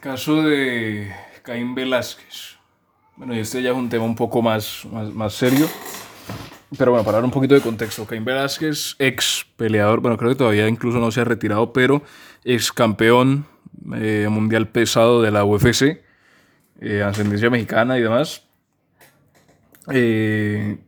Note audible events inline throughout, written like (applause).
Caso de Caín Velázquez. Bueno, y este ya es un tema un poco más, más, serio. Pero bueno, para dar un poquito de contexto, Caín Velázquez, ex peleador, bueno, creo que todavía incluso no se ha retirado, pero ex campeón eh, mundial pesado de la UFC, eh, ascendencia mexicana y demás. Eh,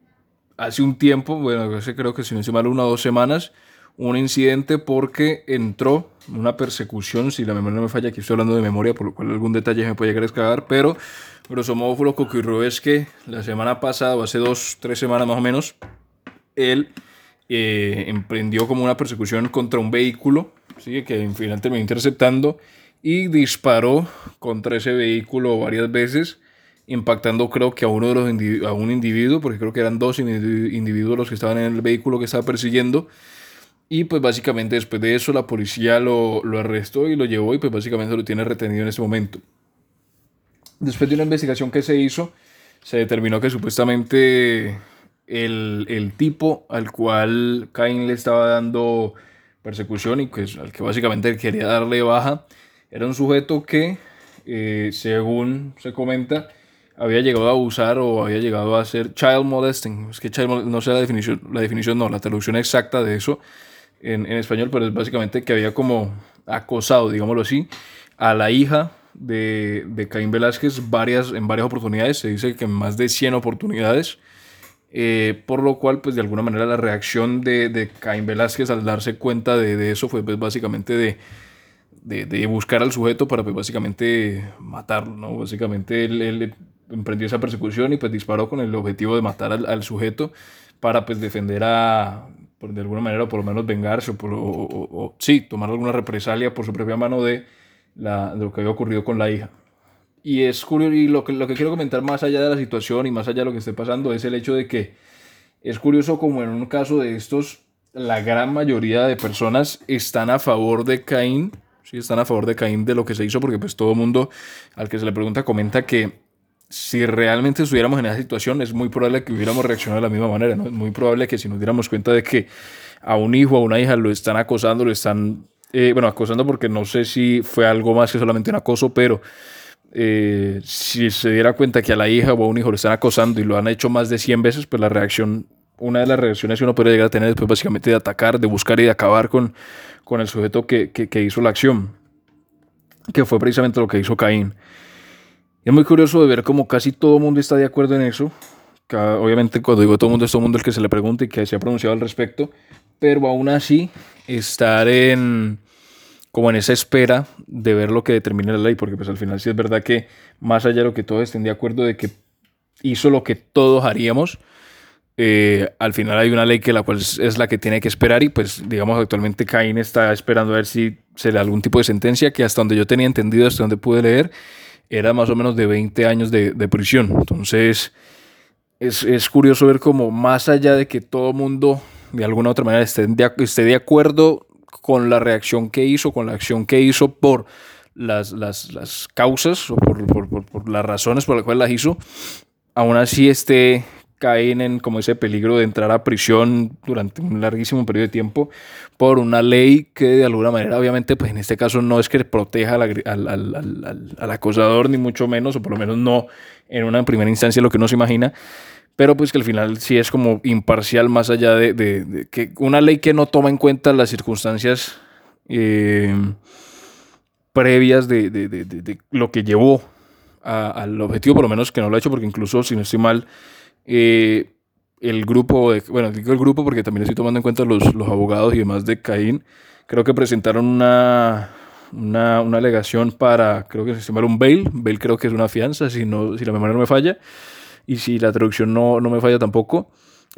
hace un tiempo, bueno, creo que si no estoy mal, una o dos semanas, un incidente porque entró una persecución, si la memoria no me falla, aquí estoy hablando de memoria, por lo cual algún detalle me puede llegar a escalar, pero grosso modo lo que ocurrió es que la semana pasada, o hace dos, tres semanas más o menos, él eh, emprendió como una persecución contra un vehículo, ¿sí? que final terminó interceptando y disparó contra ese vehículo varias veces impactando creo que a uno de los a un individuo, porque creo que eran dos individuos los que estaban en el vehículo que estaba persiguiendo. Y pues básicamente después de eso la policía lo, lo arrestó y lo llevó y pues básicamente lo tiene retenido en este momento. Después de una investigación que se hizo, se determinó que supuestamente el, el tipo al cual Cain le estaba dando persecución y pues al que básicamente quería darle baja, era un sujeto que, eh, según se comenta, había llegado a abusar o había llegado a hacer child molesting. Es que child no sé la definición, la definición no, la traducción exacta de eso en, en, español, pero es básicamente que había como acosado, digámoslo así, a la hija de, de Caín Velázquez varias, en varias oportunidades, se dice que en más de 100 oportunidades, eh, por lo cual, pues de alguna manera la reacción de, de Caín Velázquez al darse cuenta de, de eso fue pues, básicamente de, de, de, buscar al sujeto para pues básicamente matarlo, ¿no? Básicamente él, él emprendió esa persecución y pues disparó con el objetivo de matar al, sujeto para pues defender a, por, de alguna manera, por lo menos vengarse o, sí, tomar alguna represalia por su propia mano de, la, de lo que había ocurrido con la hija. Y es curioso, y lo que, lo que quiero comentar más allá de la situación y más allá de lo que esté pasando es el hecho de que es curioso como en un caso de estos, la gran mayoría de personas están a favor de Caín, sí, están a favor de Caín de lo que se hizo, porque pues todo el mundo al que se le pregunta comenta que si realmente estuviéramos en esa situación, es muy probable que hubiéramos reaccionado de la misma manera, ¿no? Es muy probable que si nos diéramos cuenta de que a un hijo a una hija lo están acosando, lo están, eh, bueno, acosando porque no sé si fue algo más que solamente un acoso, pero eh, si se diera cuenta que a la hija o a un hijo lo están acosando y lo han hecho más de 100 veces, pues la reacción, una de las reacciones que uno puede llegar a tener después básicamente de atacar, de buscar y de acabar con, con el sujeto que, que hizo la acción, que fue precisamente lo que hizo Caín. Es muy curioso de ver cómo casi todo el mundo está de acuerdo en eso. Obviamente cuando digo todo el mundo es todo el mundo el que se le pregunta y que se ha pronunciado al respecto. Pero aún así estar en como en esa espera de ver lo que determina la ley, porque pues al final sí es verdad que más allá de lo que todos estén de acuerdo de que hizo lo que todos haríamos, eh, al final hay una ley que la cual es, la que tiene que esperar y pues digamos actualmente Caín está esperando a ver si se le da algún tipo de sentencia que hasta donde yo tenía entendido, hasta donde pude leer, era más o menos de 20 años de, prisión. Entonces, es, curioso ver cómo más allá de que todo mundo de alguna u otra manera esté de, esté de acuerdo con la reacción que hizo, con la acción que hizo por las, las, causas o por, por, las razones por las cuales las hizo, aún así esté caen en como ese peligro de entrar a prisión durante un larguísimo periodo de tiempo por una ley que de alguna manera, obviamente, pues en este caso no es que proteja al, acosador, ni mucho menos, o por lo menos no en una primera instancia lo que uno se imagina, pero pues que al final sí es como imparcial más allá de, que una ley que no toma en cuenta las circunstancias eh, previas de, lo que llevó al objetivo, por lo menos que no lo ha hecho, porque incluso si no estoy mal, eh, el grupo, de, bueno, digo el grupo porque también estoy tomando en cuenta los, los abogados y demás de Caín, creo que presentaron una, una, una, alegación para, creo que se llama un bail, bail creo que es una fianza, si, no, si la memoria no me falla, y si la traducción no, no me falla tampoco,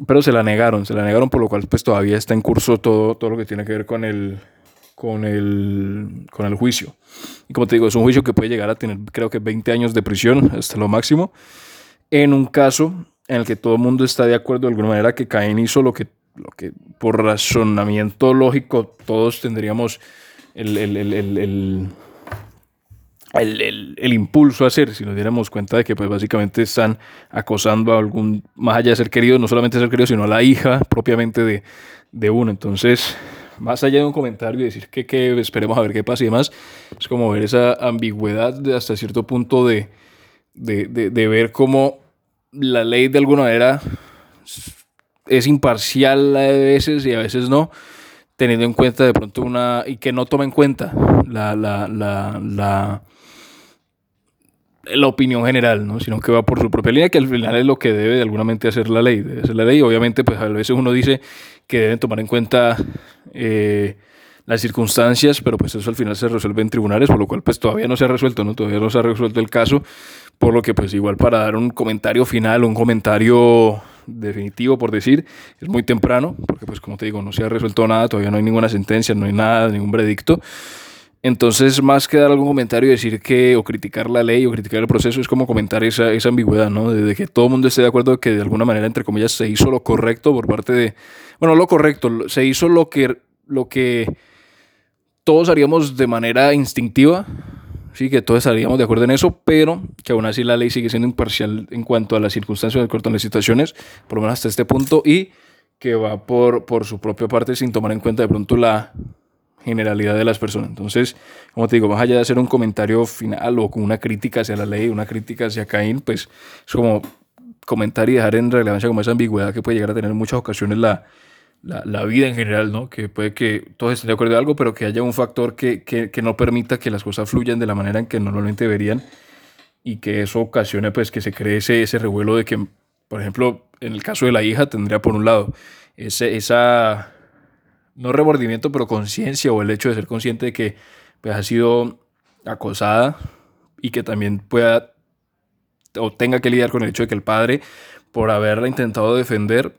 pero se la negaron, se la negaron, por lo cual pues todavía está en curso todo, todo lo que tiene que ver con el, con el, con el juicio. Y como te digo, es un juicio que puede llegar a tener creo que 20 años de prisión, hasta lo máximo, en un caso en el que todo el mundo está de acuerdo de alguna manera que Caín hizo lo que, lo que por razonamiento lógico todos tendríamos el, el, el, el, impulso a hacer, si nos diéramos cuenta de que pues básicamente están acosando a algún, más allá de ser querido, no solamente ser querido, sino a la hija propiamente de, de uno. Entonces, más allá de un comentario y decir que, que esperemos a ver qué pasa y demás, es como ver esa ambigüedad de hasta cierto punto de, de, de, de ver cómo la ley de alguna manera es imparcial a veces y a veces no, teniendo en cuenta de pronto una, y que no toma en cuenta la, la, la, la, la opinión general, ¿no? sino que va por su propia línea, que al final es lo que debe de alguna mente hacer la ley. Debe hacer la ley, obviamente, pues a veces uno dice que deben tomar en cuenta eh, las circunstancias, pero pues eso al final se resuelve en tribunales, por lo cual pues todavía no se ha resuelto, ¿no? Todavía no se ha resuelto el caso, por lo que pues igual para dar un comentario final, un comentario definitivo por decir, es muy temprano, porque pues como te digo, no se ha resuelto nada, todavía no hay ninguna sentencia, no hay nada, ningún veredicto. Entonces, más que dar algún comentario y decir que, o criticar la ley o criticar el proceso, es como comentar esa, esa ambigüedad, ¿no? De, que todo el mundo esté de acuerdo que de alguna manera, entre comillas, se hizo lo correcto por parte de, bueno, lo correcto, se hizo lo que, lo que todos haríamos de manera instintiva, sí, que todos estaríamos de acuerdo en eso, pero que aún así la ley sigue siendo imparcial en cuanto a las circunstancias, de corto en las situaciones, por lo menos hasta este punto, y que va por, por su propia parte sin tomar en cuenta de pronto la generalidad de las personas. Entonces, como te digo, más allá de hacer un comentario final o con una crítica hacia la ley, una crítica hacia Caín, pues es como comentar y dejar en relevancia como esa ambigüedad que puede llegar a tener en muchas ocasiones la, la, la, vida en general, ¿no? Que puede que todos estén de acuerdo en algo, pero que haya un factor que, que, que, no permita que las cosas fluyan de la manera en que normalmente deberían y que eso ocasione pues que se cree ese, revuelo de que, por ejemplo, en el caso de la hija tendría por un lado ese, esa, no remordimiento, pero conciencia o el hecho de ser consciente de que pues, ha sido acosada y que también pueda o tenga que lidiar con el hecho de que el padre, por haberla intentado defender,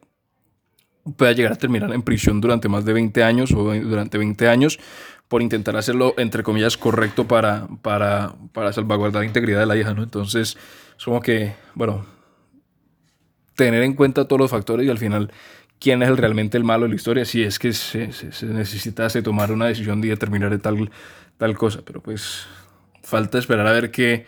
pueda llegar a terminar en prisión durante más de 20 años o durante 20 años por intentar hacerlo, entre comillas, correcto para, para, para salvaguardar la integridad de la hija, ¿no? Entonces, es como que, bueno, tener en cuenta todos los factores y al final quién es el, realmente el malo de la historia, si es que se, se, se tomar una decisión de determinar de tal, tal cosa, pero pues falta esperar a ver qué,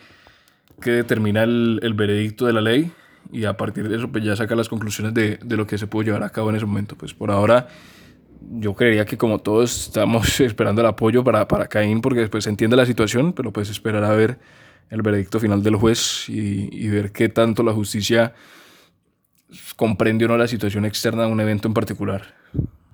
qué determina el, el veredicto de la ley y a partir de eso pues ya saca las conclusiones de, de, lo que se pudo llevar a cabo en ese momento. Pues por ahora yo creería que como todos estamos (laughs) esperando el apoyo para, para Caín porque después se entiende la situación, pero pues esperar a ver el veredicto final del juez y, y ver qué tanto la justicia comprende o no la situación externa de un evento en particular.